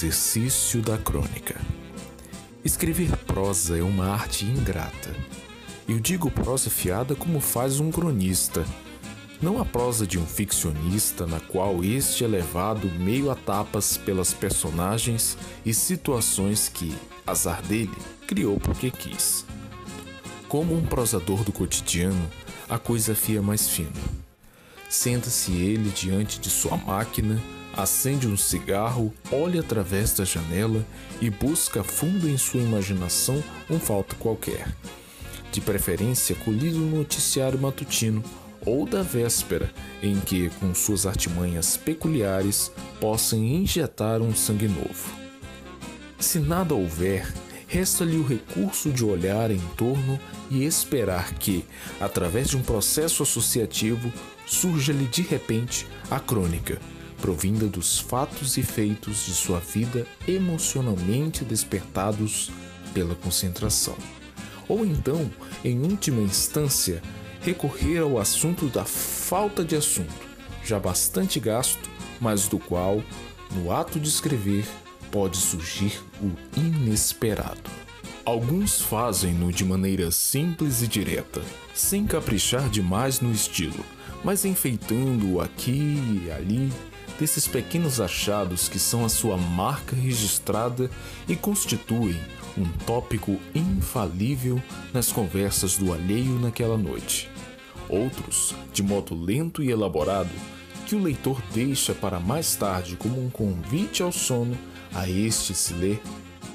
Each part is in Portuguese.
exercício da crônica. Escrever prosa é uma arte ingrata. Eu digo prosa fiada como faz um cronista, não a prosa de um ficcionista na qual este é levado meio a tapas pelas personagens e situações que, azar dele, criou porque quis. Como um prosador do cotidiano, a coisa fia mais fino. Senta-se ele diante de sua máquina acende um cigarro, olha através da janela e busca fundo em sua imaginação um fato qualquer. De preferência colhido no noticiário matutino ou da véspera, em que, com suas artimanhas peculiares, possam injetar um sangue novo. Se nada houver, resta-lhe o recurso de olhar em torno e esperar que, através de um processo associativo, surja-lhe de repente a crônica provinda dos fatos e feitos de sua vida emocionalmente despertados pela concentração. Ou então, em última instância, recorrer ao assunto da falta de assunto, já bastante gasto, mas do qual, no ato de escrever, pode surgir o inesperado. Alguns fazem-no de maneira simples e direta, sem caprichar demais no estilo, mas enfeitando-o aqui e ali desses pequenos achados que são a sua marca registrada e constituem um tópico infalível nas conversas do alheio naquela noite. Outros, de modo lento e elaborado, que o leitor deixa para mais tarde como um convite ao sono, a este se lê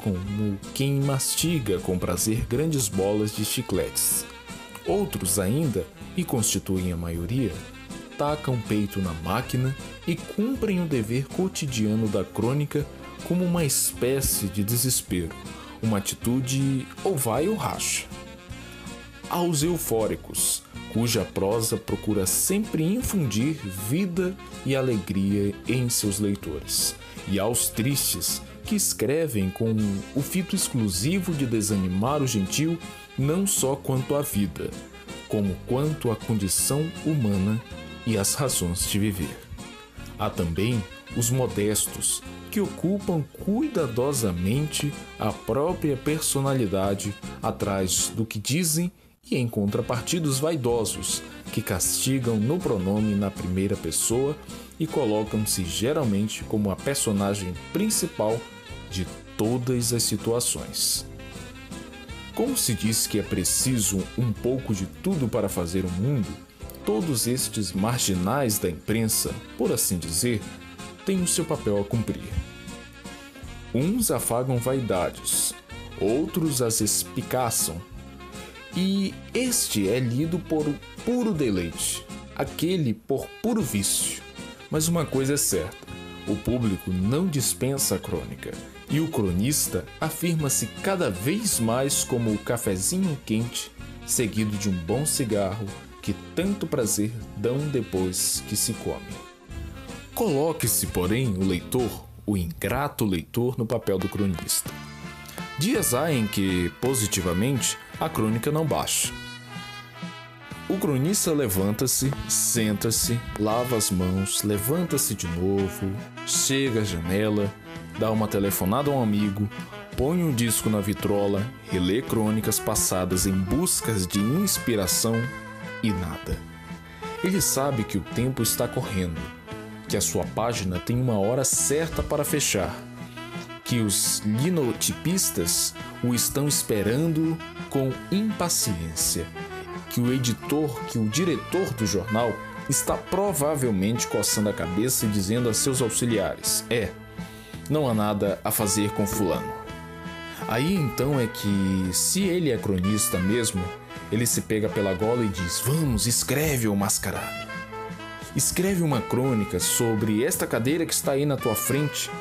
como quem mastiga com prazer grandes bolas de chicletes. Outros ainda, e constituem a maioria, tacam peito na máquina e cumprem o dever cotidiano da crônica como uma espécie de desespero, uma atitude ou vai ou racha. Aos eufóricos, cuja prosa procura sempre infundir vida e alegria em seus leitores, e aos tristes, que escrevem com o fito exclusivo de desanimar o gentil não só quanto à vida, como quanto à condição humana e as razões de viver. Há também os modestos, que ocupam cuidadosamente a própria personalidade atrás do que dizem e em contrapartida os vaidosos, que castigam no pronome na primeira pessoa e colocam-se geralmente como a personagem principal de todas as situações. Como se diz que é preciso um pouco de tudo para fazer o mundo, todos estes marginais da imprensa, por assim dizer, têm o seu papel a cumprir. Uns afagam vaidades, outros as espicaçam, e este é lido por puro deleite, aquele por puro vício. Mas uma coisa é certa: o público não dispensa a crônica, e o cronista afirma-se cada vez mais como o cafezinho quente, seguido de um bom cigarro que tanto prazer dão depois que se come. Coloque-se, porém, o leitor, o ingrato leitor, no papel do cronista. Dias há em que, positivamente, a crônica não baixa. O cronista levanta-se, senta-se, lava as mãos, levanta-se de novo, chega à janela, dá uma telefonada a um amigo, põe um disco na vitrola, relê crônicas passadas em buscas de inspiração e nada. Ele sabe que o tempo está correndo, que a sua página tem uma hora certa para fechar, que os linotipistas o estão esperando com impaciência, que o editor, que o diretor do jornal está provavelmente coçando a cabeça e dizendo a seus auxiliares: É, não há nada a fazer com Fulano. Aí então é que, se ele é cronista mesmo, ele se pega pela gola e diz: Vamos, escreve, ô mascarado. Escreve uma crônica sobre esta cadeira que está aí na tua frente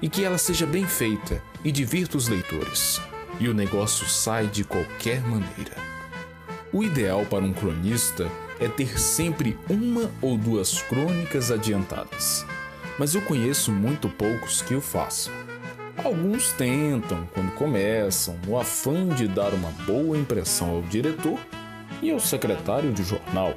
e que ela seja bem feita e divirta os leitores. E o negócio sai de qualquer maneira. O ideal para um cronista é ter sempre uma ou duas crônicas adiantadas, mas eu conheço muito poucos que o façam. Alguns tentam, quando começam, no afã de dar uma boa impressão ao diretor e ao secretário de jornal.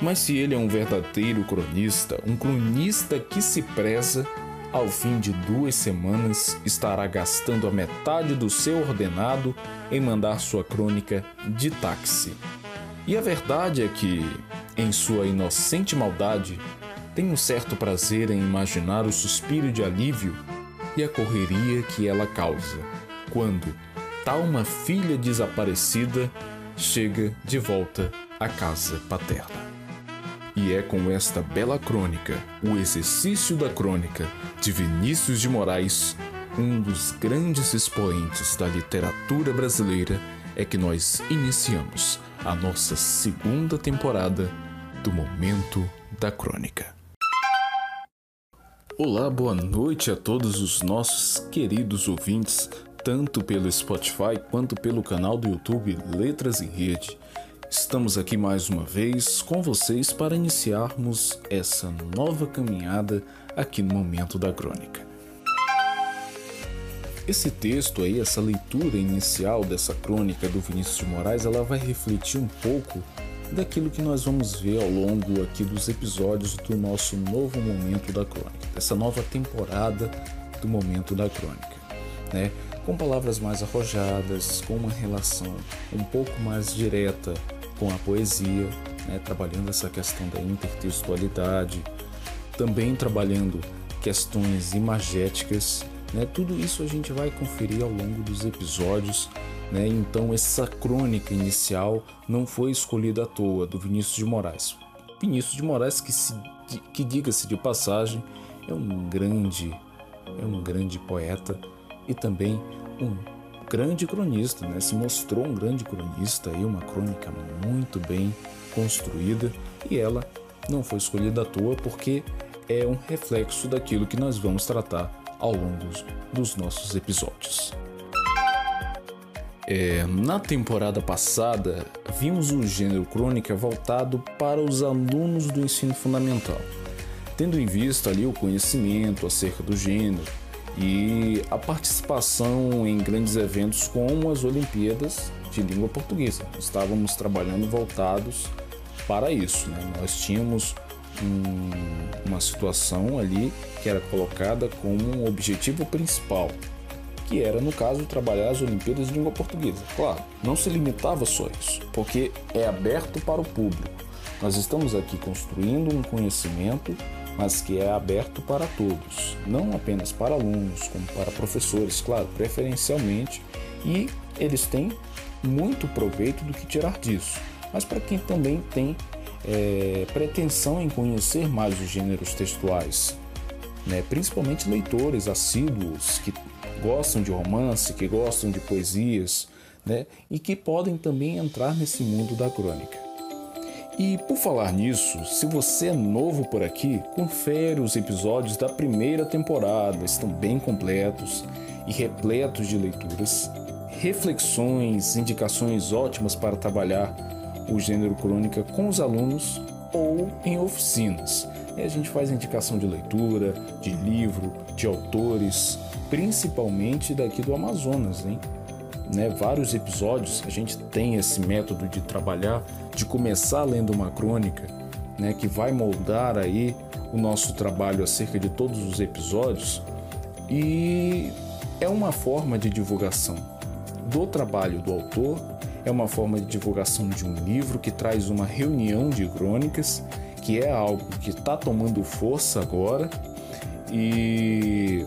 Mas se ele é um verdadeiro cronista, um cronista que se preza, ao fim de duas semanas estará gastando a metade do seu ordenado em mandar sua crônica de táxi. E a verdade é que, em sua inocente maldade, tem um certo prazer em imaginar o suspiro de alívio e a correria que ela causa quando tal uma filha desaparecida chega de volta à casa paterna. E é com esta bela crônica, O Exercício da Crônica, de Vinícius de Moraes, um dos grandes expoentes da literatura brasileira, é que nós iniciamos a nossa segunda temporada do Momento da Crônica. Olá, boa noite a todos os nossos queridos ouvintes, tanto pelo Spotify quanto pelo canal do YouTube Letras em Rede. Estamos aqui mais uma vez com vocês para iniciarmos essa nova caminhada aqui no momento da crônica. Esse texto aí, essa leitura inicial dessa crônica do Vinícius de Moraes, ela vai refletir um pouco daquilo que nós vamos ver ao longo aqui dos episódios do nosso novo momento da crônica, dessa nova temporada do momento da crônica, né? Com palavras mais arrojadas, com uma relação um pouco mais direta com a poesia, né, trabalhando essa questão da intertextualidade, também trabalhando questões imagéticas, né, tudo isso a gente vai conferir ao longo dos episódios. Né, então, essa crônica inicial não foi escolhida à toa, do Vinícius de Moraes. Vinícius de Moraes, que, se, que diga-se de passagem, é um grande, é um grande poeta e também um grande cronista, né? se mostrou um grande cronista e uma crônica muito bem construída e ela não foi escolhida à toa porque é um reflexo daquilo que nós vamos tratar ao longo dos nossos episódios. É, na temporada passada, vimos o gênero crônica voltado para os alunos do ensino fundamental, tendo em vista ali o conhecimento acerca do gênero, e a participação em grandes eventos como as Olimpíadas de língua portuguesa. Estávamos trabalhando voltados para isso. Né? Nós tínhamos um, uma situação ali que era colocada como um objetivo principal, que era, no caso, trabalhar as Olimpíadas de língua portuguesa. Claro, não se limitava só isso, porque é aberto para o público. Nós estamos aqui construindo um conhecimento mas que é aberto para todos, não apenas para alunos, como para professores, claro, preferencialmente, e eles têm muito proveito do que tirar disso, mas para quem também tem é, pretensão em conhecer mais os gêneros textuais, né, principalmente leitores assíduos que gostam de romance, que gostam de poesias, né, e que podem também entrar nesse mundo da crônica. E por falar nisso, se você é novo por aqui, confere os episódios da primeira temporada, estão bem completos e repletos de leituras, reflexões, indicações ótimas para trabalhar o gênero crônica com os alunos ou em oficinas. E a gente faz indicação de leitura, de livro, de autores, principalmente daqui do Amazonas, hein? Né, vários episódios a gente tem esse método de trabalhar de começar lendo uma crônica, né, que vai moldar aí o nosso trabalho acerca de todos os episódios e é uma forma de divulgação do trabalho do autor, é uma forma de divulgação de um livro que traz uma reunião de crônicas, que é algo que está tomando força agora e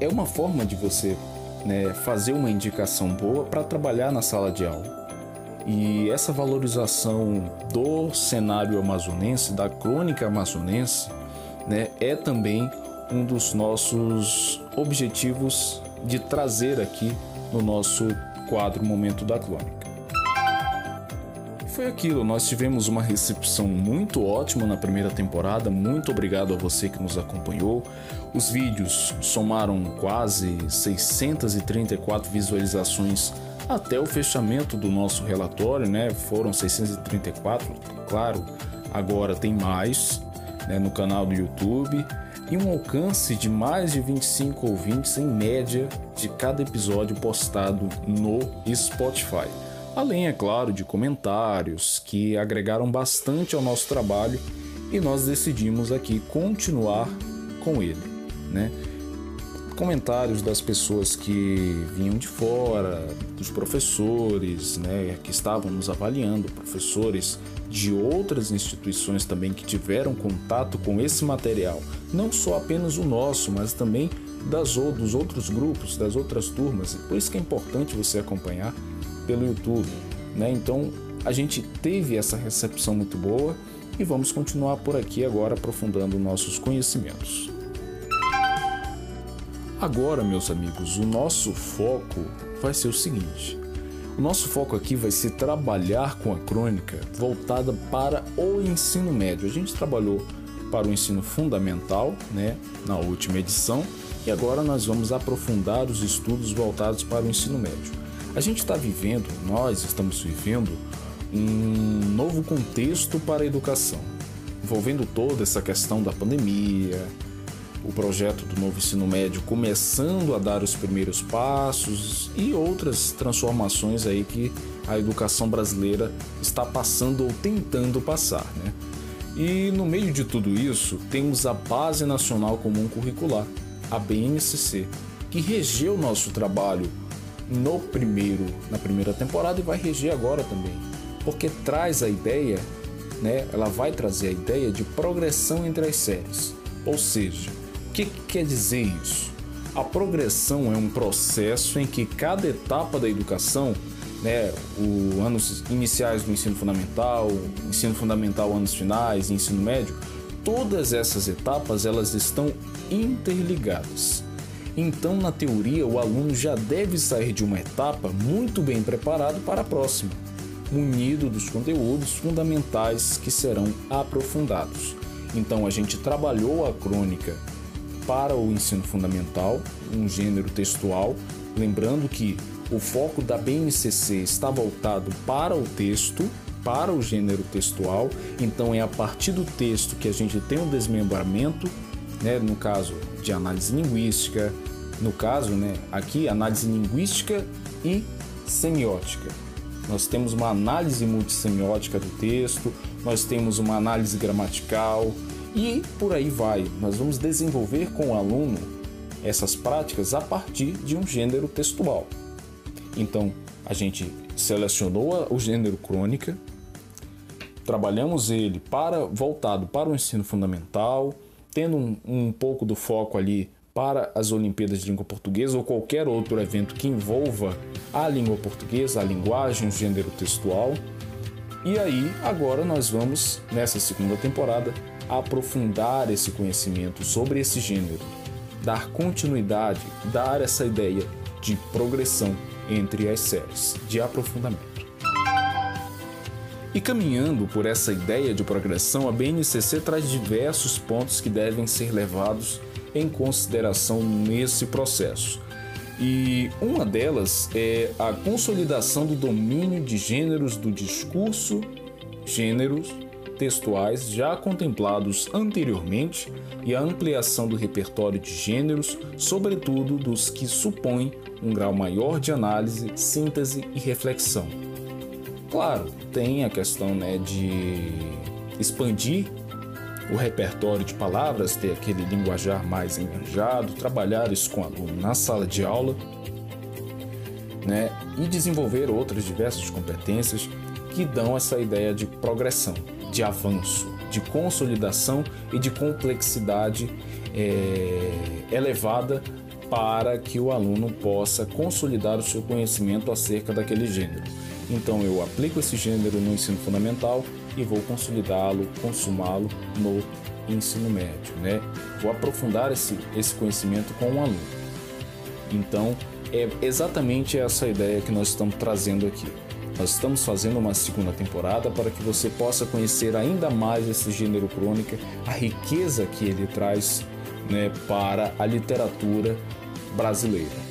é uma forma de você né, fazer uma indicação boa para trabalhar na sala de aula. E essa valorização do cenário amazonense, da crônica amazonense, né, é também um dos nossos objetivos de trazer aqui no nosso quadro Momento da Crônica. Foi aquilo, nós tivemos uma recepção muito ótima na primeira temporada. Muito obrigado a você que nos acompanhou. Os vídeos somaram quase 634 visualizações até o fechamento do nosso relatório, né? Foram 634, claro, agora tem mais né, no canal do YouTube e um alcance de mais de 25 ouvintes em média de cada episódio postado no Spotify. Além, é claro, de comentários que agregaram bastante ao nosso trabalho e nós decidimos aqui continuar com ele, né? Comentários das pessoas que vinham de fora, dos professores, né, que estavam nos avaliando, professores de outras instituições também que tiveram contato com esse material, não só apenas o nosso, mas também das, dos outros grupos, das outras turmas. Por isso que é importante você acompanhar pelo YouTube. Né? Então a gente teve essa recepção muito boa e vamos continuar por aqui agora aprofundando nossos conhecimentos. Agora, meus amigos, o nosso foco vai ser o seguinte: o nosso foco aqui vai ser trabalhar com a crônica voltada para o ensino médio. A gente trabalhou para o ensino fundamental, né, na última edição, e agora nós vamos aprofundar os estudos voltados para o ensino médio. A gente está vivendo, nós estamos vivendo um novo contexto para a educação, envolvendo toda essa questão da pandemia, o projeto do novo ensino médio começando a dar os primeiros passos e outras transformações aí que a educação brasileira está passando ou tentando passar, né? E no meio de tudo isso, temos a Base Nacional Comum Curricular, a BNCC, que regeu nosso trabalho no primeiro, na primeira temporada e vai reger agora também, porque traz a ideia, né? Ela vai trazer a ideia de progressão entre as séries. Ou seja, o que, que quer dizer isso? A progressão é um processo em que cada etapa da educação, né, os anos iniciais do ensino fundamental, ensino fundamental anos finais, ensino médio, todas essas etapas elas estão interligadas. Então, na teoria, o aluno já deve sair de uma etapa muito bem preparado para a próxima, munido dos conteúdos fundamentais que serão aprofundados. Então, a gente trabalhou a crônica para o ensino fundamental, um gênero textual, lembrando que o foco da BNCC está voltado para o texto, para o gênero textual, então é a partir do texto que a gente tem um desmembramento, né, no caso de análise linguística, no caso, né, aqui análise linguística e semiótica. Nós temos uma análise multissemiótica do texto, nós temos uma análise gramatical e por aí vai. Nós vamos desenvolver com o aluno essas práticas a partir de um gênero textual. Então, a gente selecionou o gênero crônica, trabalhamos ele para voltado para o ensino fundamental, tendo um, um pouco do foco ali para as Olimpíadas de Língua Portuguesa ou qualquer outro evento que envolva a língua portuguesa, a linguagem, o gênero textual. E aí, agora nós vamos, nessa segunda temporada, aprofundar esse conhecimento sobre esse gênero, dar continuidade, dar essa ideia de progressão entre as séries, de aprofundamento. E caminhando por essa ideia de progressão, a BNCC traz diversos pontos que devem ser levados em consideração nesse processo. E uma delas é a consolidação do domínio de gêneros do discurso, gêneros textuais já contemplados anteriormente e a ampliação do repertório de gêneros, sobretudo dos que supõem um grau maior de análise, síntese e reflexão. Claro, tem a questão né, de expandir o repertório de palavras, ter aquele linguajar mais enganjado, trabalhar isso com o aluno na sala de aula, né, e desenvolver outras diversas competências que dão essa ideia de progressão, de avanço, de consolidação e de complexidade é, elevada para que o aluno possa consolidar o seu conhecimento acerca daquele gênero. Então eu aplico esse gênero no ensino fundamental e vou consolidá-lo, consumá-lo no ensino médio, né? Vou aprofundar esse, esse conhecimento com o aluno. Então, é exatamente essa ideia que nós estamos trazendo aqui. Nós estamos fazendo uma segunda temporada para que você possa conhecer ainda mais esse gênero crônica, a riqueza que ele traz né, para a literatura brasileira.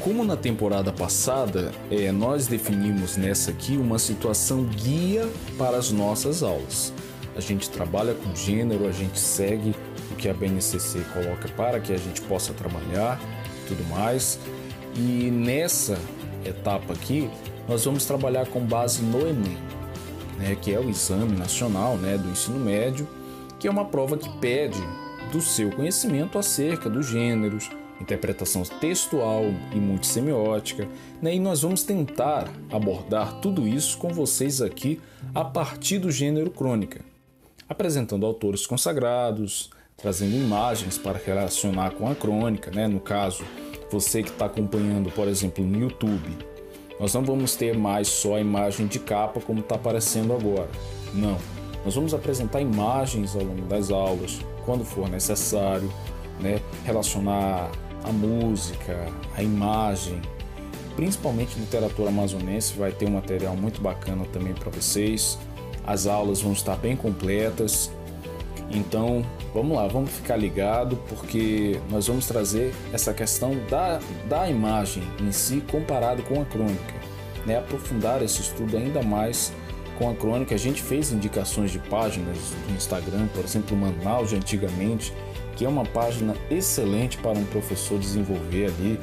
Como na temporada passada, é, nós definimos nessa aqui uma situação guia para as nossas aulas. A gente trabalha com gênero, a gente segue o que a BNCC coloca para que a gente possa trabalhar, tudo mais. E nessa etapa aqui, nós vamos trabalhar com base no Enem, né, que é o exame nacional né, do ensino médio que é uma prova que pede do seu conhecimento acerca dos gêneros, interpretação textual e multissemiótica, né? e nós vamos tentar abordar tudo isso com vocês aqui a partir do gênero crônica, apresentando autores consagrados, trazendo imagens para relacionar com a crônica, né? no caso, você que está acompanhando, por exemplo, no YouTube, nós não vamos ter mais só a imagem de capa como está aparecendo agora. Não. Nós vamos apresentar imagens ao longo das aulas, quando for necessário, né? relacionar a música, a imagem, principalmente literatura amazonense, vai ter um material muito bacana também para vocês. As aulas vão estar bem completas. Então, vamos lá, vamos ficar ligado porque nós vamos trazer essa questão da, da imagem em si comparado com a crônica, né? Aprofundar esse estudo ainda mais com a crônica. A gente fez indicações de páginas do Instagram, por exemplo, Manaus de antigamente, que é uma página excelente para um professor desenvolver ali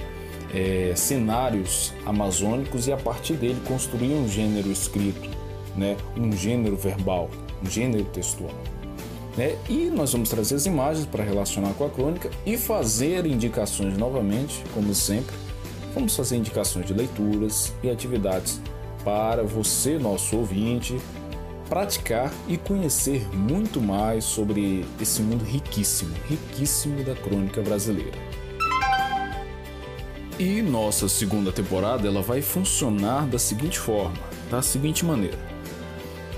é, cenários amazônicos e a partir dele construir um gênero escrito, né? um gênero verbal, um gênero textual. Né? E nós vamos trazer as imagens para relacionar com a crônica e fazer indicações novamente, como sempre. Vamos fazer indicações de leituras e atividades para você, nosso ouvinte, praticar e conhecer muito mais sobre esse mundo riquíssimo, riquíssimo da crônica brasileira. E nossa segunda temporada ela vai funcionar da seguinte forma, da seguinte maneira.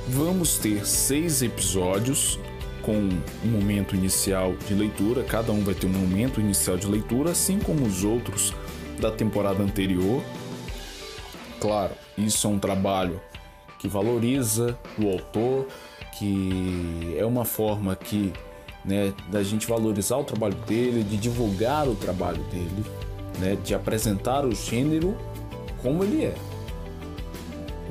Vamos ter seis episódios com um momento inicial de leitura, cada um vai ter um momento inicial de leitura, assim como os outros da temporada anterior. Claro, isso é um trabalho que valoriza o autor, que é uma forma que né, da gente valorizar o trabalho dele, de divulgar o trabalho dele, né, de apresentar o gênero como ele é,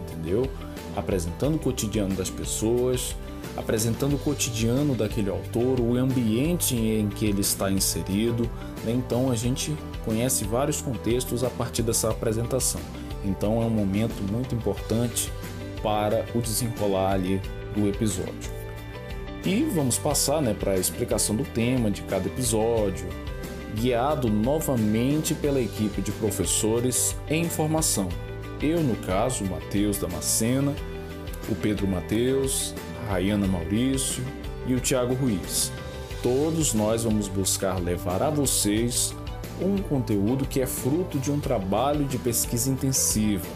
entendeu? Apresentando o cotidiano das pessoas, apresentando o cotidiano daquele autor, o ambiente em que ele está inserido. Né? Então a gente conhece vários contextos a partir dessa apresentação. Então é um momento muito importante para o desenrolar ali do episódio. E vamos passar né, para a explicação do tema de cada episódio, guiado novamente pela equipe de professores em formação. Eu, no caso, o Matheus Damascena, o Pedro Matheus, a Rayana Maurício e o Tiago Ruiz. Todos nós vamos buscar levar a vocês um conteúdo que é fruto de um trabalho de pesquisa intensiva,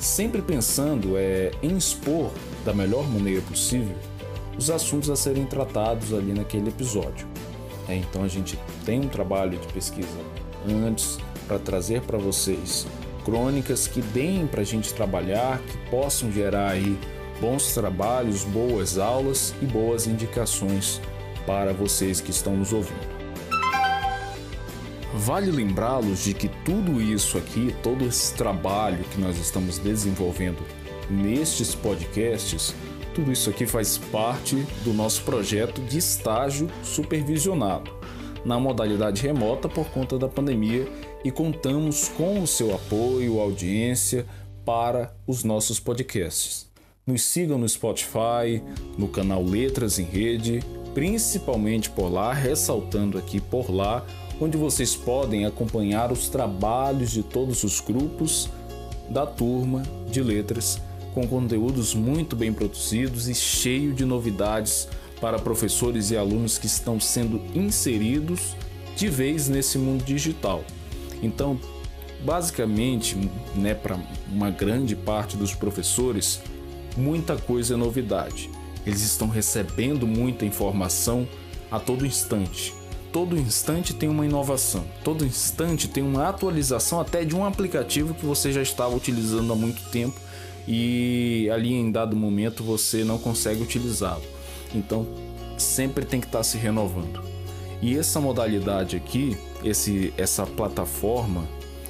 sempre pensando é, em expor da melhor maneira possível os assuntos a serem tratados ali naquele episódio. É, então a gente tem um trabalho de pesquisa antes para trazer para vocês crônicas que deem para a gente trabalhar, que possam gerar aí bons trabalhos, boas aulas e boas indicações para vocês que estão nos ouvindo. Vale lembrá-los de que tudo isso aqui, todo esse trabalho que nós estamos desenvolvendo nestes podcasts, tudo isso aqui faz parte do nosso projeto de estágio supervisionado, na modalidade remota por conta da pandemia e contamos com o seu apoio, audiência para os nossos podcasts. Nos sigam no Spotify, no canal Letras em Rede, principalmente por lá, ressaltando aqui por lá onde vocês podem acompanhar os trabalhos de todos os grupos da turma de letras com conteúdos muito bem produzidos e cheio de novidades para professores e alunos que estão sendo inseridos de vez nesse mundo digital. Então, basicamente, né, para uma grande parte dos professores, muita coisa é novidade. Eles estão recebendo muita informação a todo instante todo instante tem uma inovação, todo instante tem uma atualização até de um aplicativo que você já estava utilizando há muito tempo e ali em dado momento você não consegue utilizá-lo. Então sempre tem que estar se renovando. E essa modalidade aqui, esse, essa plataforma,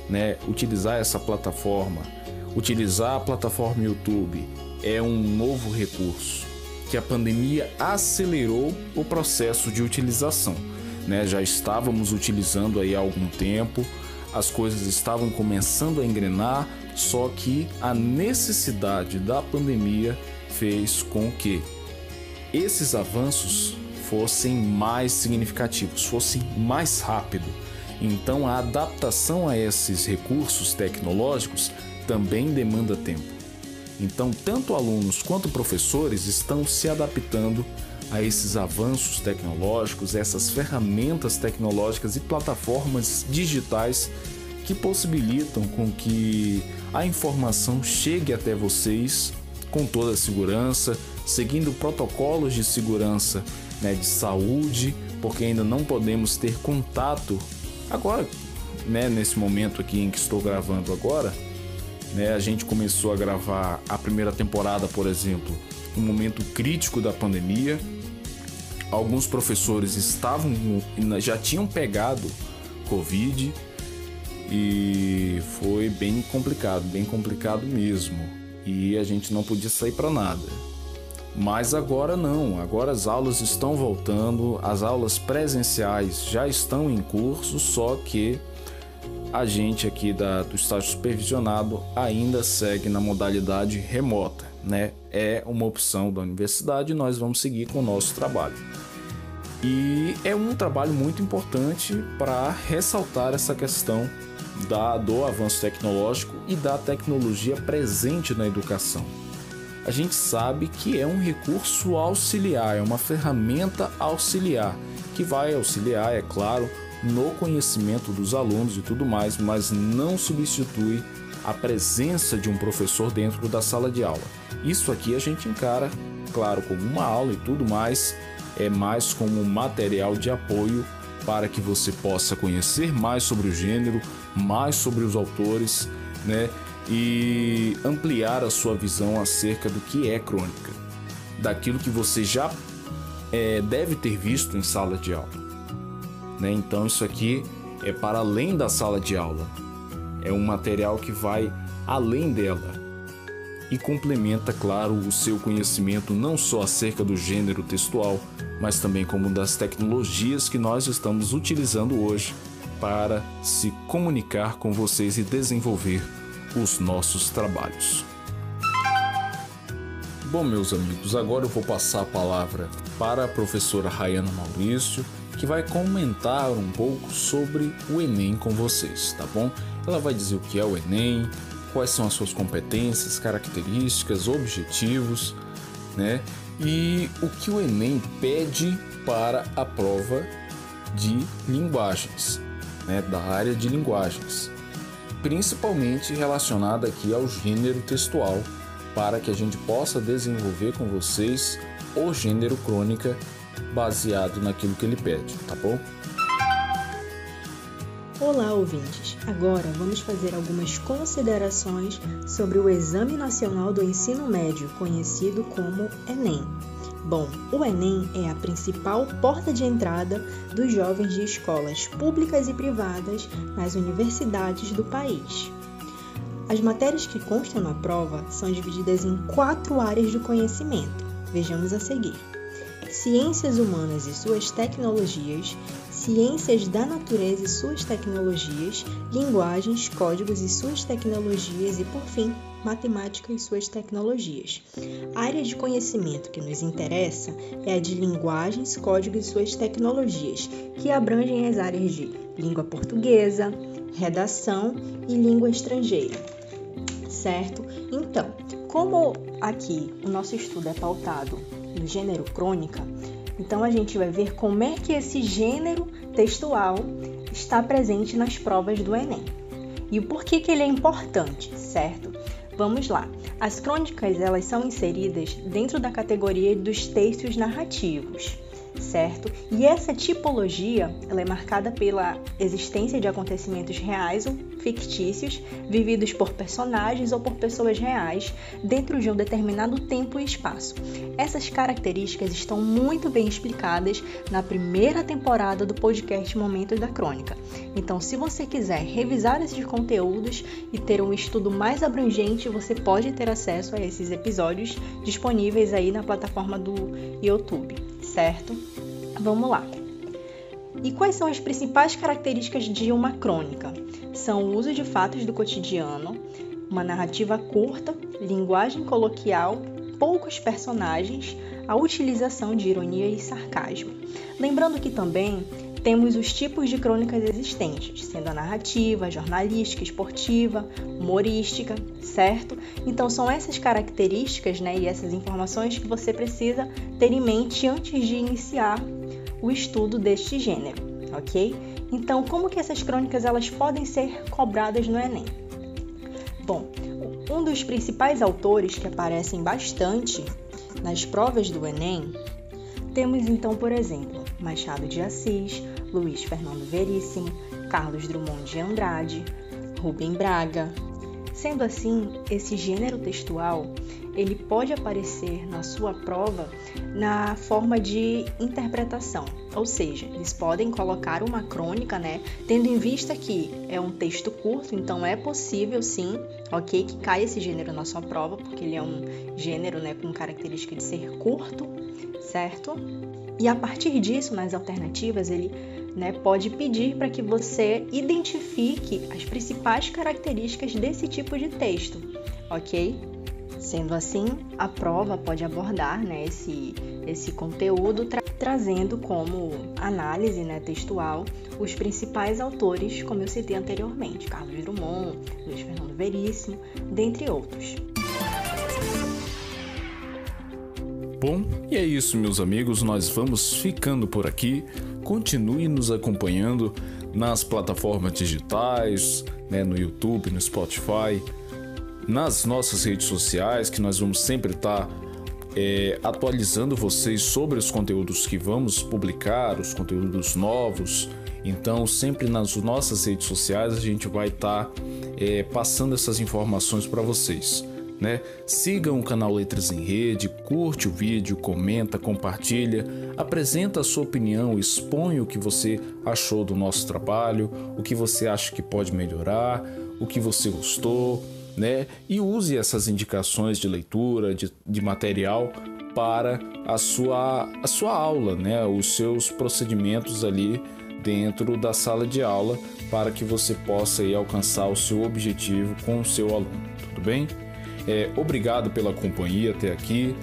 né, utilizar essa plataforma, utilizar a plataforma YouTube é um novo recurso que a pandemia acelerou o processo de utilização né? Já estávamos utilizando aí há algum tempo, as coisas estavam começando a engrenar, só que a necessidade da pandemia fez com que esses avanços fossem mais significativos, fossem mais rápido. Então a adaptação a esses recursos tecnológicos também demanda tempo. Então, tanto alunos quanto professores estão se adaptando a esses avanços tecnológicos, essas ferramentas tecnológicas e plataformas digitais que possibilitam com que a informação chegue até vocês com toda a segurança, seguindo protocolos de segurança né, de saúde, porque ainda não podemos ter contato agora, né, nesse momento aqui em que estou gravando agora, né, a gente começou a gravar a primeira temporada, por exemplo, no momento crítico da pandemia, alguns professores estavam já tinham pegado Covid e foi bem complicado, bem complicado mesmo. E a gente não podia sair para nada. Mas agora não, agora as aulas estão voltando, as aulas presenciais já estão em curso, só que a gente aqui da, do estágio supervisionado ainda segue na modalidade remota, né? É uma opção da universidade e nós vamos seguir com o nosso trabalho. E é um trabalho muito importante para ressaltar essa questão da, do avanço tecnológico e da tecnologia presente na educação. A gente sabe que é um recurso auxiliar, é uma ferramenta auxiliar que vai auxiliar, é claro, no conhecimento dos alunos e tudo mais, mas não substitui a presença de um professor dentro da sala de aula. Isso aqui a gente encara, claro, como uma aula e tudo mais, é mais como material de apoio para que você possa conhecer mais sobre o gênero, mais sobre os autores, né? E ampliar a sua visão acerca do que é crônica, daquilo que você já é, deve ter visto em sala de aula. Né? Então, isso aqui é para além da sala de aula, é um material que vai além dela e complementa, claro, o seu conhecimento não só acerca do gênero textual, mas também como das tecnologias que nós estamos utilizando hoje para se comunicar com vocês e desenvolver os nossos trabalhos. Bom, meus amigos, agora eu vou passar a palavra para a professora Rayana Maurício, que vai comentar um pouco sobre o Enem com vocês, tá bom? Ela vai dizer o que é o Enem, quais são as suas competências, características, objetivos, né? E o que o Enem pede para a prova de linguagens, né? Da área de linguagens, principalmente relacionada aqui ao gênero textual, para que a gente possa desenvolver com vocês o gênero crônica baseado naquilo que ele pede, tá bom? Olá, ouvintes! Agora vamos fazer algumas considerações sobre o Exame Nacional do Ensino Médio, conhecido como Enem. Bom, o Enem é a principal porta de entrada dos jovens de escolas públicas e privadas nas universidades do país. As matérias que constam na prova são divididas em quatro áreas do conhecimento. Vejamos a seguir: Ciências Humanas e suas tecnologias, ciências da natureza e suas tecnologias, linguagens, códigos e suas tecnologias e, por fim, matemática e suas tecnologias. A área de conhecimento que nos interessa é a de linguagens, códigos e suas tecnologias, que abrangem as áreas de língua portuguesa, redação e língua estrangeira. Certo? Então, como aqui o nosso estudo é pautado no gênero crônica, então a gente vai ver como é que esse gênero textual está presente nas provas do Enem. E o porquê que ele é importante, certo? Vamos lá. As crônicas, elas são inseridas dentro da categoria dos textos narrativos certo? E essa tipologia ela é marcada pela existência de acontecimentos reais ou fictícios, vividos por personagens ou por pessoas reais, dentro de um determinado tempo e espaço. Essas características estão muito bem explicadas na primeira temporada do podcast Momentos da Crônica. Então, se você quiser revisar esses conteúdos e ter um estudo mais abrangente, você pode ter acesso a esses episódios disponíveis aí na plataforma do YouTube, certo? Vamos lá. E quais são as principais características de uma crônica? São o uso de fatos do cotidiano, uma narrativa curta, linguagem coloquial, poucos personagens, a utilização de ironia e sarcasmo. Lembrando que também temos os tipos de crônicas existentes, sendo a narrativa, a jornalística, esportiva, humorística, certo? Então são essas características né, e essas informações que você precisa ter em mente antes de iniciar o estudo deste gênero, ok? Então, como que essas crônicas elas podem ser cobradas no Enem? Bom, um dos principais autores que aparecem bastante nas provas do Enem, temos então, por exemplo, Machado de Assis, Luiz Fernando Veríssimo, Carlos Drummond de Andrade, Rubem Braga. Sendo assim, esse gênero textual ele pode aparecer na sua prova na forma de interpretação, ou seja, eles podem colocar uma crônica, né, tendo em vista que é um texto curto, então é possível sim, ok, que caia esse gênero na sua prova, porque ele é um gênero, né, com característica de ser curto, certo? E a partir disso, nas alternativas, ele né, pode pedir para que você identifique as principais características desse tipo de texto, ok? Sendo assim, a prova pode abordar né, esse, esse conteúdo tra trazendo como análise né, textual os principais autores, como eu citei anteriormente, Carlos Drummond, Luiz Fernando Veríssimo, dentre outros. Bom, e é isso, meus amigos. Nós vamos ficando por aqui. Continue nos acompanhando nas plataformas digitais, né, no YouTube, no Spotify, nas nossas redes sociais, que nós vamos sempre estar tá, é, atualizando vocês sobre os conteúdos que vamos publicar, os conteúdos novos. Então, sempre nas nossas redes sociais a gente vai estar tá, é, passando essas informações para vocês. Né? Sigam o canal Letras em Rede, curte o vídeo, comenta, compartilha, apresenta a sua opinião, expõe o que você achou do nosso trabalho, o que você acha que pode melhorar, o que você gostou né? E use essas indicações de leitura, de, de material para a sua, a sua aula, né? Os seus procedimentos ali dentro da sala de aula para que você possa aí, alcançar o seu objetivo com o seu aluno, tudo bem? É, obrigado pela companhia até aqui.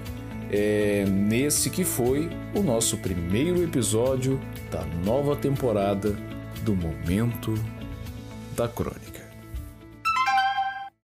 É, nesse que foi o nosso primeiro episódio da nova temporada do Momento da Crônica.